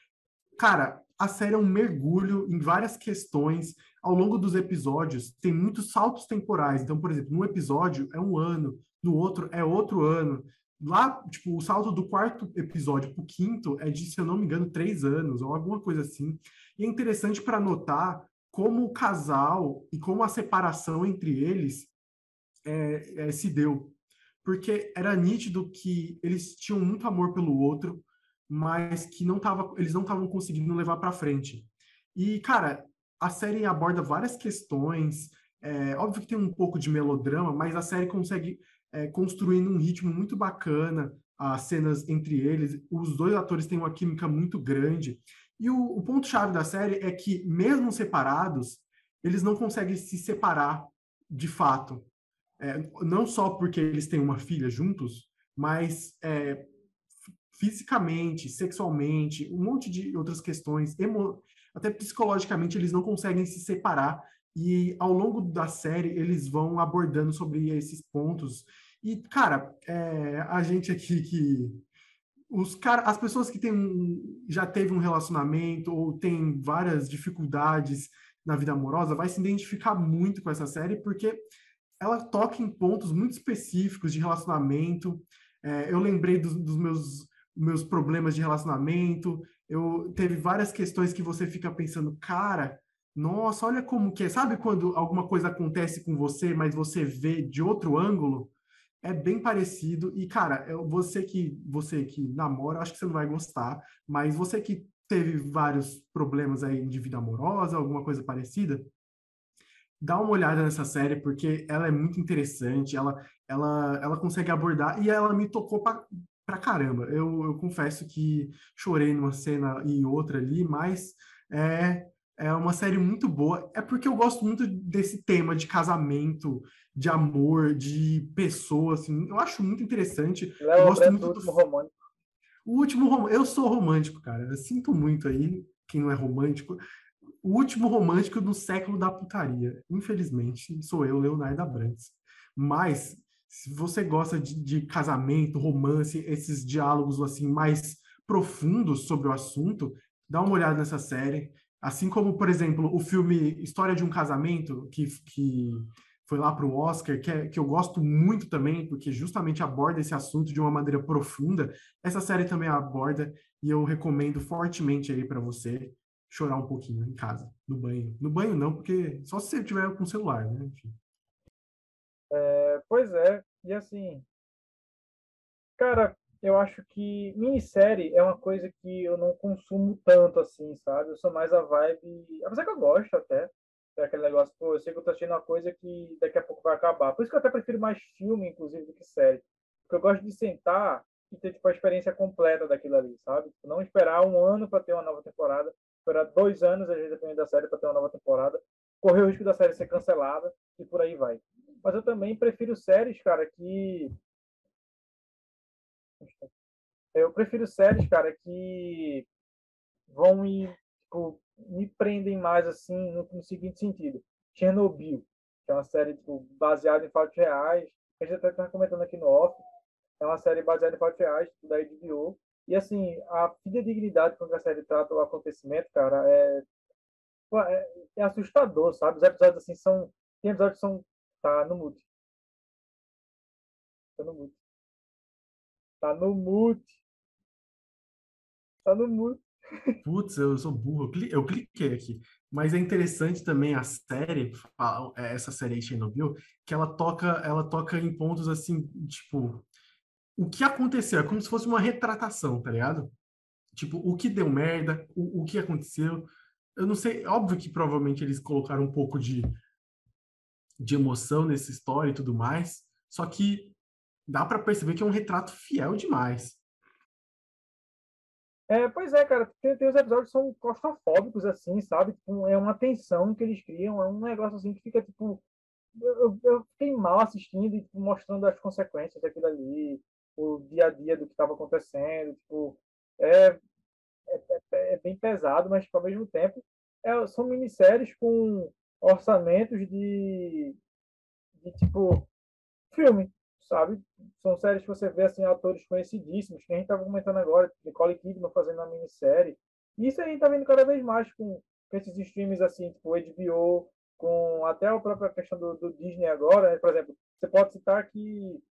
Cara, a série é um mergulho em várias questões. Ao longo dos episódios, tem muitos saltos temporais. Então, por exemplo, num episódio é um ano, no outro é outro ano. Lá, tipo, o salto do quarto episódio pro quinto é de, se eu não me engano, três anos, ou alguma coisa assim. E é interessante para notar como o casal e como a separação entre eles é, é, se deu. Porque era nítido que eles tinham muito amor pelo outro, mas que não tava, eles não estavam conseguindo levar para frente. E, cara, a série aborda várias questões. É, óbvio que tem um pouco de melodrama, mas a série consegue é, construir num ritmo muito bacana as cenas entre eles. Os dois atores têm uma química muito grande. E o, o ponto-chave da série é que, mesmo separados, eles não conseguem se separar de fato. É, não só porque eles têm uma filha juntos, mas é, fisicamente, sexualmente, um monte de outras questões, emo... até psicologicamente, eles não conseguem se separar. E ao longo da série, eles vão abordando sobre esses pontos. E, cara, é, a gente aqui que. Os cara, as pessoas que têm já teve um relacionamento ou tem várias dificuldades na vida amorosa vai se identificar muito com essa série porque ela toca em pontos muito específicos de relacionamento. É, eu lembrei dos, dos meus meus problemas de relacionamento. Eu teve várias questões que você fica pensando, cara, nossa, olha como que é. Sabe quando alguma coisa acontece com você, mas você vê de outro ângulo? É bem parecido. E, cara, você que você que namora, acho que você não vai gostar, mas você que teve vários problemas aí de vida amorosa, alguma coisa parecida, dá uma olhada nessa série porque ela é muito interessante, ela ela ela consegue abordar e ela me tocou pra, pra caramba. Eu, eu confesso que chorei numa cena e outra ali, mas é, é uma série muito boa. É porque eu gosto muito desse tema de casamento, de amor, de pessoas, assim. Eu acho muito interessante. Léo eu gosto muito do último romântico. O último romântico. Eu sou romântico, cara. Eu sinto muito aí, quem não é romântico. O último romântico do século da putaria. Infelizmente, sou eu, Leonardo Abrantes. Mas se você gosta de, de, casamento, romance, esses diálogos assim mais profundos sobre o assunto, dá uma olhada nessa série. Assim como, por exemplo, o filme História de um Casamento, que, que foi lá para o Oscar, que, é, que eu gosto muito também, porque justamente aborda esse assunto de uma maneira profunda. Essa série também aborda e eu recomendo fortemente aí para você chorar um pouquinho em casa, no banho. No banho não, porque só se você tiver com celular, né? Enfim. É, pois é, e assim, cara, eu acho que minissérie é uma coisa que eu não consumo tanto assim, sabe? Eu sou mais a vibe. Apesar que eu gosto até. É aquele negócio, pô, eu sei que eu tô assistindo uma coisa que daqui a pouco vai acabar. Por isso que eu até prefiro mais filme, inclusive, do que série. Porque eu gosto de sentar e ter tipo, a experiência completa daquilo ali, sabe? Tipo, não esperar um ano para ter uma nova temporada, esperar dois anos, às vezes, dependendo da série, para ter uma nova temporada, correr o risco da série ser cancelada e por aí vai. Mas eu também prefiro séries, cara, que. Eu prefiro séries, cara, que vão me, tipo, me prendem mais, assim, no, no seguinte sentido. Chernobyl, que é uma série tipo, baseada em fatos reais. A gente até está comentando aqui no off. É uma série baseada em fatos reais, tipo, da HBO. E, assim, a dignidade com que a série trata o acontecimento, cara, é, é, é assustador, sabe? Os episódios, assim, são... Tem episódios que são Tá no mute. Tá no mute. Tá no mute. Tá no mute. Putz, eu sou burro. Eu cliquei aqui. Mas é interessante também a série, é, essa série Chernobyl, que ela toca, ela toca em pontos assim, tipo, o que aconteceu? É como se fosse uma retratação, tá ligado? Tipo, o que deu merda, o, o que aconteceu. Eu não sei, óbvio que provavelmente eles colocaram um pouco de de emoção nessa história e tudo mais. Só que dá para perceber que é um retrato fiel demais. É, pois é, cara, tem, tem os episódios que são claustrofóbicos, assim, sabe? Tipo, é uma tensão que eles criam, é um negócio assim que fica, tipo. Eu, eu fiquei mal assistindo e tipo, mostrando as consequências daquilo ali, o dia a dia do que estava acontecendo, tipo. É, é, é, é, bem pesado, mas tipo, ao mesmo tempo é, são minisséries com orçamentos de, de tipo filme, sabe? São séries que você vê assim atores conhecidíssimos, que a gente estava comentando agora, Nicole Kidman fazendo uma minissérie. E isso a gente está vendo cada vez mais com, com esses streams assim, tipo HBO, com até a própria questão do, do Disney agora, né? por exemplo, você pode citar que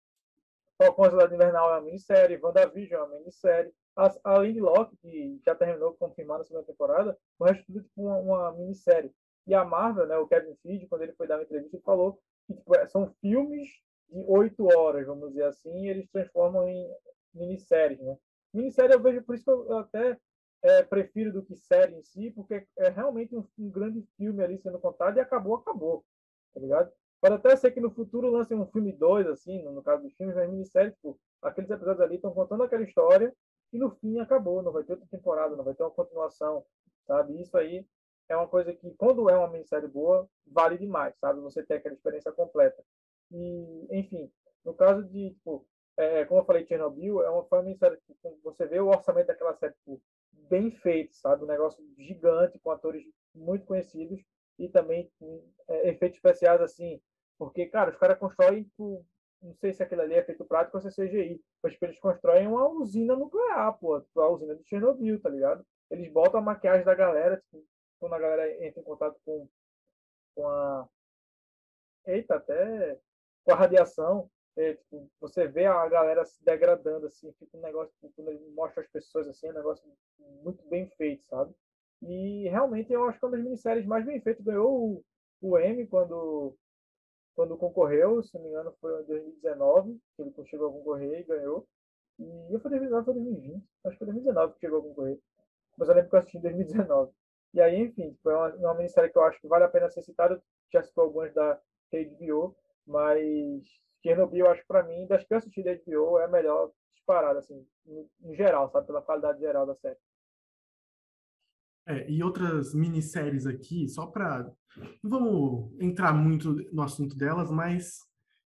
Falcão Cidade Invernal é uma minissérie, WandaVision é uma minissérie, a, a Lady Locke, que já terminou confirmada a segunda temporada, o resto tudo tipo uma, uma minissérie. E a Marvel, né, o Kevin Feige, quando ele foi dar uma entrevista, falou que tipo, é, são filmes de oito horas, vamos dizer assim, e eles transformam em minisséries, né? Minissérie eu vejo, por isso que eu até é, prefiro do que série em si, porque é realmente um, um, grande filme ali sendo contado e acabou, acabou, tá ligado? Pode até ser que no futuro lancem um filme 2, assim, no, no, caso dos filmes, mas minissérie, tipo, aqueles episódios ali estão contando aquela história e no fim acabou, não vai ter outra temporada, não vai ter uma continuação, sabe? Isso aí é uma coisa que, quando é uma minissérie boa, vale demais, sabe? Você ter aquela experiência completa. E, enfim, no caso de, tipo, é, como eu falei, Chernobyl, é uma, foi uma minissérie que você vê o orçamento daquela série tipo, bem feito, sabe? Um negócio gigante, com atores muito conhecidos e também com é, efeitos especiais, assim, porque, cara, os caras constroem, tipo, não sei se aquilo ali é feito prático ou se é CGI, mas tipo, eles constroem uma usina nuclear, pô, tipo, a usina de Chernobyl, tá ligado? Eles botam a maquiagem da galera, tipo, quando a galera entra em contato com, com a. Eita, até com a radiação, é, tipo, você vê a galera se degradando, assim, fica um negócio, tipo, quando ele mostra as pessoas, assim, é um negócio muito bem feito, sabe? E realmente eu acho que é uma das minisséries mais bem feitas. Ganhou o, o M quando, quando concorreu, se não me engano foi em 2019, que ele chegou a concorrer e ganhou. E eu foi 2019, foi 2020, acho que foi 2019 que chegou a concorrer. Mas eu lembro que eu assisti em 2019. E aí, enfim, foi uma, uma minissérie que eu acho que vale a pena ser citada. Já citou algumas da HBO, mas Chernobyl, eu acho para mim, das que eu assisti da HBO, é a melhor disparada, assim, em, geral, sabe? Pela qualidade geral da série. É, e outras minisséries aqui, só para. Não vamos entrar muito no assunto delas, mas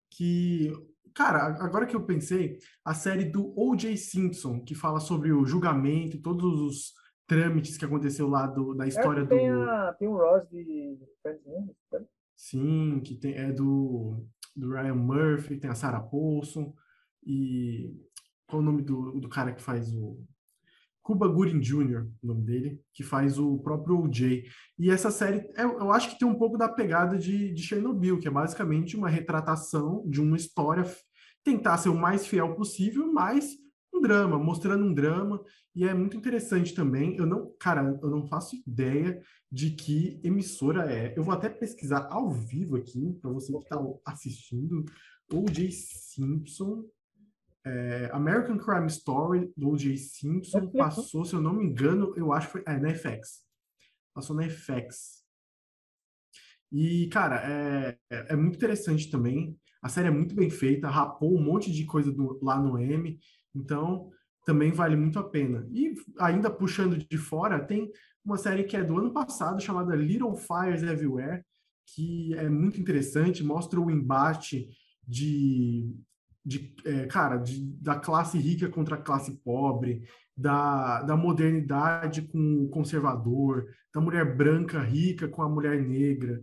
que. Cara, agora que eu pensei, a série do O.J. Simpson, que fala sobre o julgamento e todos os trâmites que aconteceu lá do, da história tem do. A, tem o Ross de né? Sim, que tem, é do do Ryan Murphy, tem a Sarah Paulson e qual o nome do, do cara que faz o Cuba Gooding Jr., o nome dele, que faz o próprio O.J. E essa série, eu, eu, acho que tem um pouco da pegada de, de Chernobyl, que é basicamente uma retratação de uma história, tentar ser o mais fiel possível, mas um drama, mostrando um drama, e é muito interessante também. Eu não, cara, eu não faço ideia de que emissora é. Eu vou até pesquisar ao vivo aqui, para você que está assistindo. O.J. Simpson, é, American Crime Story do O.J. Simpson passou, se eu não me engano, eu acho que foi é, na FX. Passou na FX. E, cara, é, é muito interessante também. A série é muito bem feita, rapou um monte de coisa do, lá no M. Então, também vale muito a pena. E ainda puxando de fora, tem uma série que é do ano passado, chamada Little Fires Everywhere, que é muito interessante, mostra o embate de, de é, cara, de, da classe rica contra a classe pobre, da, da modernidade com o conservador, da mulher branca rica com a mulher negra,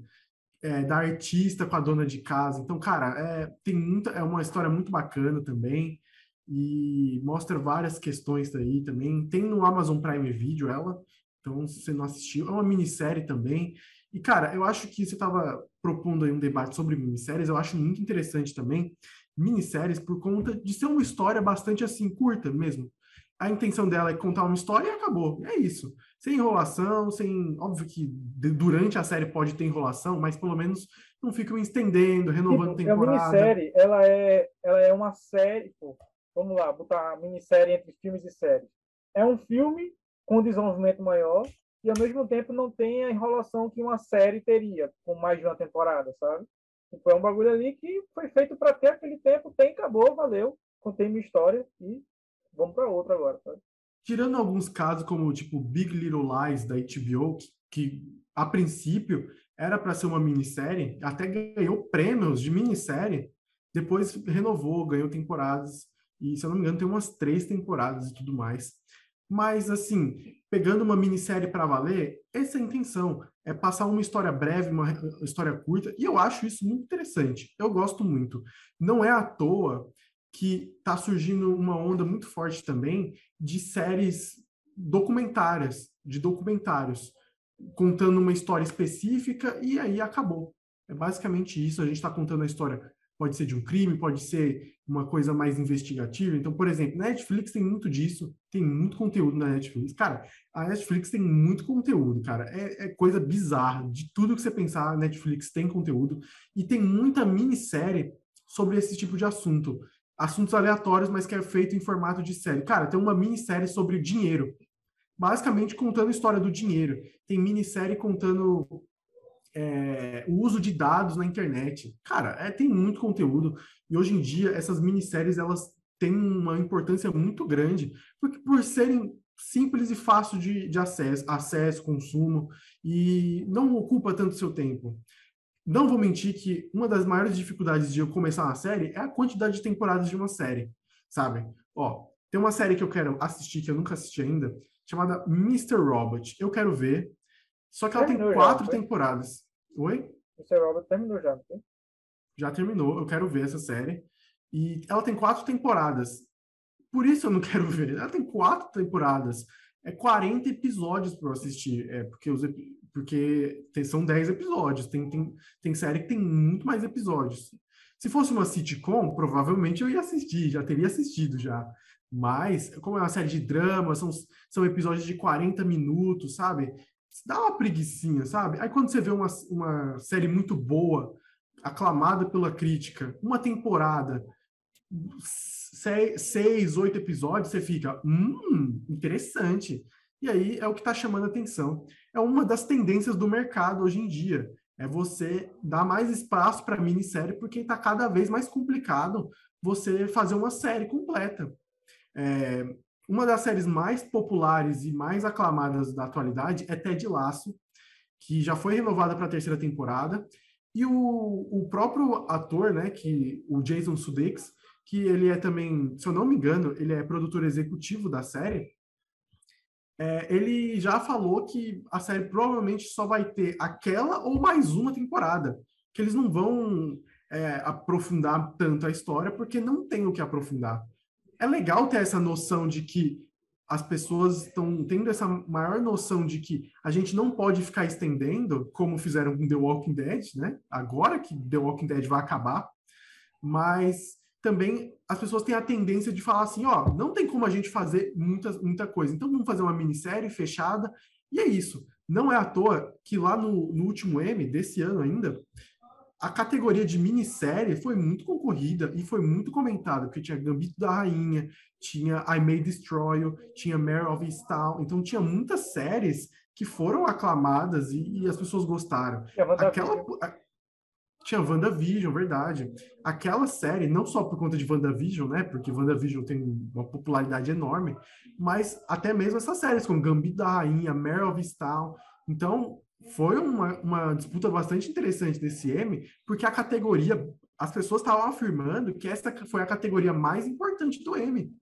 é, da artista com a dona de casa. Então, cara, é, tem muita, é uma história muito bacana também e mostra várias questões aí também. Tem no Amazon Prime Video ela, então se você não assistiu, é uma minissérie também. E, cara, eu acho que você estava propondo aí um debate sobre minisséries, eu acho muito interessante também minisséries por conta de ser uma história bastante assim, curta mesmo. A intenção dela é contar uma história e acabou. É isso. Sem enrolação, sem. Óbvio que durante a série pode ter enrolação, mas pelo menos não ficam estendendo, renovando tipo, temporada. A minissérie, ela é, ela é uma série, pô, vamos lá, botar minissérie entre filmes e séries. É um filme com desenvolvimento maior e ao mesmo tempo não tem a enrolação que uma série teria com mais de uma temporada, sabe? Foi um bagulho ali que foi feito para ter aquele tempo, tem, acabou, valeu, contei minha história e vamos para outra agora, sabe? Tirando alguns casos como tipo Big Little Lies da HBO, que, que a princípio era para ser uma minissérie, até ganhou prêmios de minissérie, depois renovou, ganhou temporadas. E, se eu não me engano, tem umas três temporadas e tudo mais. Mas, assim, pegando uma minissérie para valer, essa é a intenção. É passar uma história breve, uma história curta, e eu acho isso muito interessante. Eu gosto muito. Não é à toa que está surgindo uma onda muito forte também de séries documentárias, de documentários, contando uma história específica e aí acabou. É basicamente isso. A gente está contando a história pode ser de um crime, pode ser uma coisa mais investigativa. Então, por exemplo, Netflix tem muito disso, tem muito conteúdo na Netflix. Cara, a Netflix tem muito conteúdo, cara. É, é coisa bizarra. De tudo que você pensar, a Netflix tem conteúdo. E tem muita minissérie sobre esse tipo de assunto. Assuntos aleatórios, mas que é feito em formato de série. Cara, tem uma minissérie sobre dinheiro. Basicamente contando a história do dinheiro. Tem minissérie contando é, o uso de dados na internet. Cara, é, tem muito conteúdo e hoje em dia essas minisséries elas têm uma importância muito grande porque por serem simples e fácil de, de acesso, acesso, consumo e não ocupa tanto seu tempo. Não vou mentir que uma das maiores dificuldades de eu começar uma série é a quantidade de temporadas de uma série, sabe? Ó, tem uma série que eu quero assistir que eu nunca assisti ainda, chamada Mr. Robot. Eu quero ver, só que ela terminou tem quatro já, temporadas. Oi? Mr. Robot terminou já, não? Já terminou, eu quero ver essa série. E ela tem quatro temporadas. Por isso eu não quero ver. Ela tem quatro temporadas. É 40 episódios para eu assistir. É, porque os, porque são 10 episódios. Tem, tem, tem série que tem muito mais episódios. Se fosse uma sitcom, provavelmente eu ia assistir, já teria assistido já. Mas, como é uma série de drama, são, são episódios de 40 minutos, sabe? dá uma preguiçinha, sabe? Aí quando você vê uma, uma série muito boa, aclamada pela crítica, uma temporada, seis, seis oito episódios, você fica, hum, interessante. E aí é o que está chamando a atenção. É uma das tendências do mercado hoje em dia. É você dar mais espaço para minissérie, porque está cada vez mais complicado você fazer uma série completa. É, uma das séries mais populares e mais aclamadas da atualidade é Ted Lasso, que já foi renovada para a terceira temporada. E o, o próprio ator, né, que o Jason Sudeikis, que ele é também, se eu não me engano, ele é produtor executivo da série, é, ele já falou que a série provavelmente só vai ter aquela ou mais uma temporada, que eles não vão é, aprofundar tanto a história, porque não tem o que aprofundar é legal ter essa noção de que as pessoas estão tendo essa maior noção de que a gente não pode ficar estendendo, como fizeram com The Walking Dead, né? Agora que The Walking Dead vai acabar, mas também as pessoas têm a tendência de falar assim, ó, não tem como a gente fazer muita, muita coisa, então vamos fazer uma minissérie fechada, e é isso. Não é à toa que lá no, no último M, desse ano ainda, a categoria de minissérie foi muito concorrida e foi muito comentada, porque tinha Gambito da Rainha, tinha I May Destroy You, tinha Mare of Easttown, então tinha muitas séries que foram aclamadas e, e as pessoas gostaram. Aquela a, tinha WandaVision, verdade. Aquela série, não só por conta de WandaVision, né? Porque WandaVision tem uma popularidade enorme, mas até mesmo essas séries como Gambito da Rainha, of Easttown. Então, foi uma, uma disputa bastante interessante desse M, porque a categoria, as pessoas estavam afirmando que essa foi a categoria mais importante do M.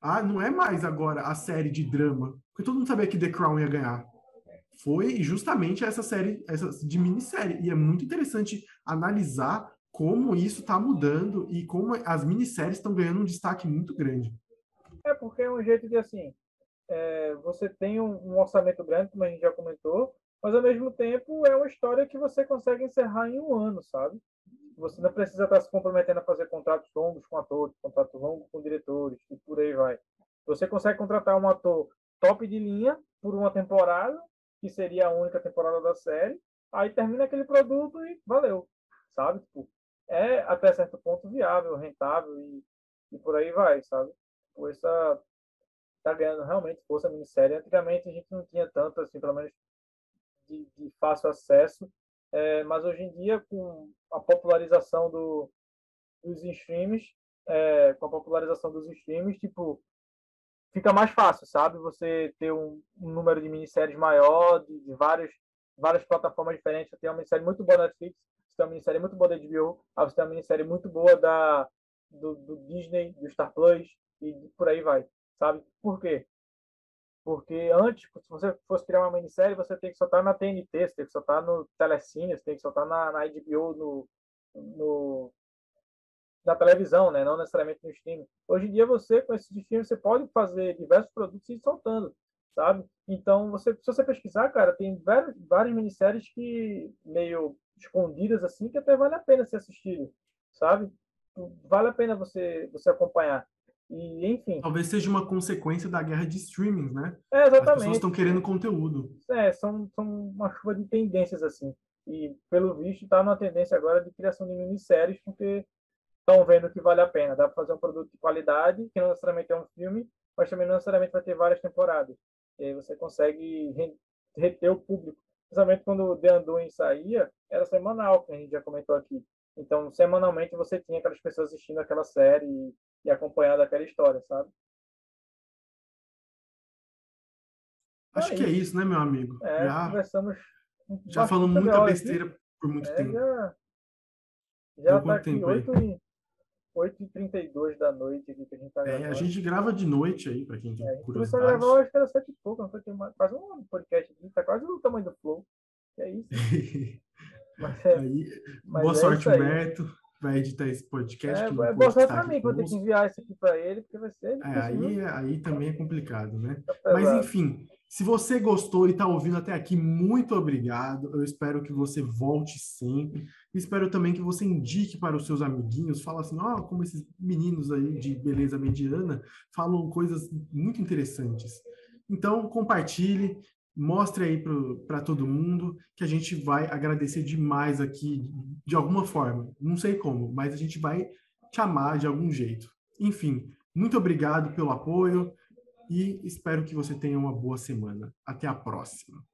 Ah, não é mais agora a série de drama, porque todo mundo sabia que The Crown ia ganhar. Foi justamente essa série essa de minissérie. E é muito interessante analisar como isso está mudando e como as minisséries estão ganhando um destaque muito grande. É porque é um jeito de assim, é, você tem um, um, orçamento grande, como a gente já comentou, mas ao mesmo tempo é uma história que você consegue encerrar em um ano, sabe? Você não precisa estar se comprometendo a fazer contratos longos com atores, contratos longos com diretores e por aí vai. Você consegue contratar um ator top de linha por uma temporada, que seria a única temporada da série, aí termina aquele produto e valeu, sabe? Tipo, é até certo ponto viável, rentável e, e por aí vai, sabe? Tipo, essa tá ganhando realmente força a minissérie. Antigamente a gente não tinha tanto, assim, pelo menos de, de fácil acesso, é, mas hoje em dia, com a popularização do, dos streams, é, com a popularização dos streams, tipo, fica mais fácil, sabe? Você ter um, um número de minisséries maior, de, de várias, várias plataformas diferentes. Você tem uma minissérie muito boa da Netflix, você tem uma minissérie muito boa da HBO, você tem uma minissérie muito boa da, do, do Disney, do Star Plus, e por aí vai, sabe? Por quê? Porque antes, se você fosse criar uma minissérie, você tem que soltar na TNT, você tem que soltar no Telecine, você tem que soltar na, na HBO, no, no, na televisão, né? não necessariamente no streaming. Hoje em dia, você, com esse streaming, você pode fazer diversos produtos e ir soltando, sabe? Então, você, se você pesquisar, cara, tem várias, várias minisséries que meio escondidas, assim, que até vale a pena ser assistido, sabe? Vale a pena você, você acompanhar. E, enfim. Talvez seja uma consequência da guerra de streamings, né? É, exatamente. As pessoas estão querendo conteúdo. É, são, são uma chuva de tendências, assim. E, pelo visto, está numa tendência agora de criação de minisséries, porque estão vendo que vale a pena. Dá para fazer um produto de qualidade, que não necessariamente é um filme, mas também não necessariamente vai ter várias temporadas. E aí você consegue reter o público. Principalmente quando o The Undoing saía, era semanal, que a gente já comentou aqui. Então, semanalmente você tinha aquelas pessoas assistindo aquela série e, e acompanhando aquela história, sabe? Acho é que é isso. né, meu amigo? É, já, conversamos. Já falamos muita besteira aqui. por muito é, tempo. Já, já tá aqui 8 e, 8h32 da noite aqui que a gente tá gravando. É, a gente grava de noite aí, para quem tem é, curiosidade. A gente gravar, acho que era 7 e pouco, não foi quase um podcast aqui, tá quase o tamanho do Flow. É isso. Mas é, aí, mas boa é sorte, Humberto. Vai editar esse podcast. É, é boa sorte para mim, que vou ter que enviar isso aqui para ele, porque vai ser. É, aí, aí também é complicado, né? Tá mas enfim, se você gostou e está ouvindo até aqui, muito obrigado. Eu espero que você volte sempre. Espero também que você indique para os seus amiguinhos, fala assim, ó, oh, como esses meninos aí de beleza mediana falam coisas muito interessantes. Então, compartilhe, mostre aí para todo mundo que a gente vai agradecer demais aqui, de alguma forma. Não sei como, mas a gente vai te amar de algum jeito. Enfim, muito obrigado pelo apoio e espero que você tenha uma boa semana. Até a próxima.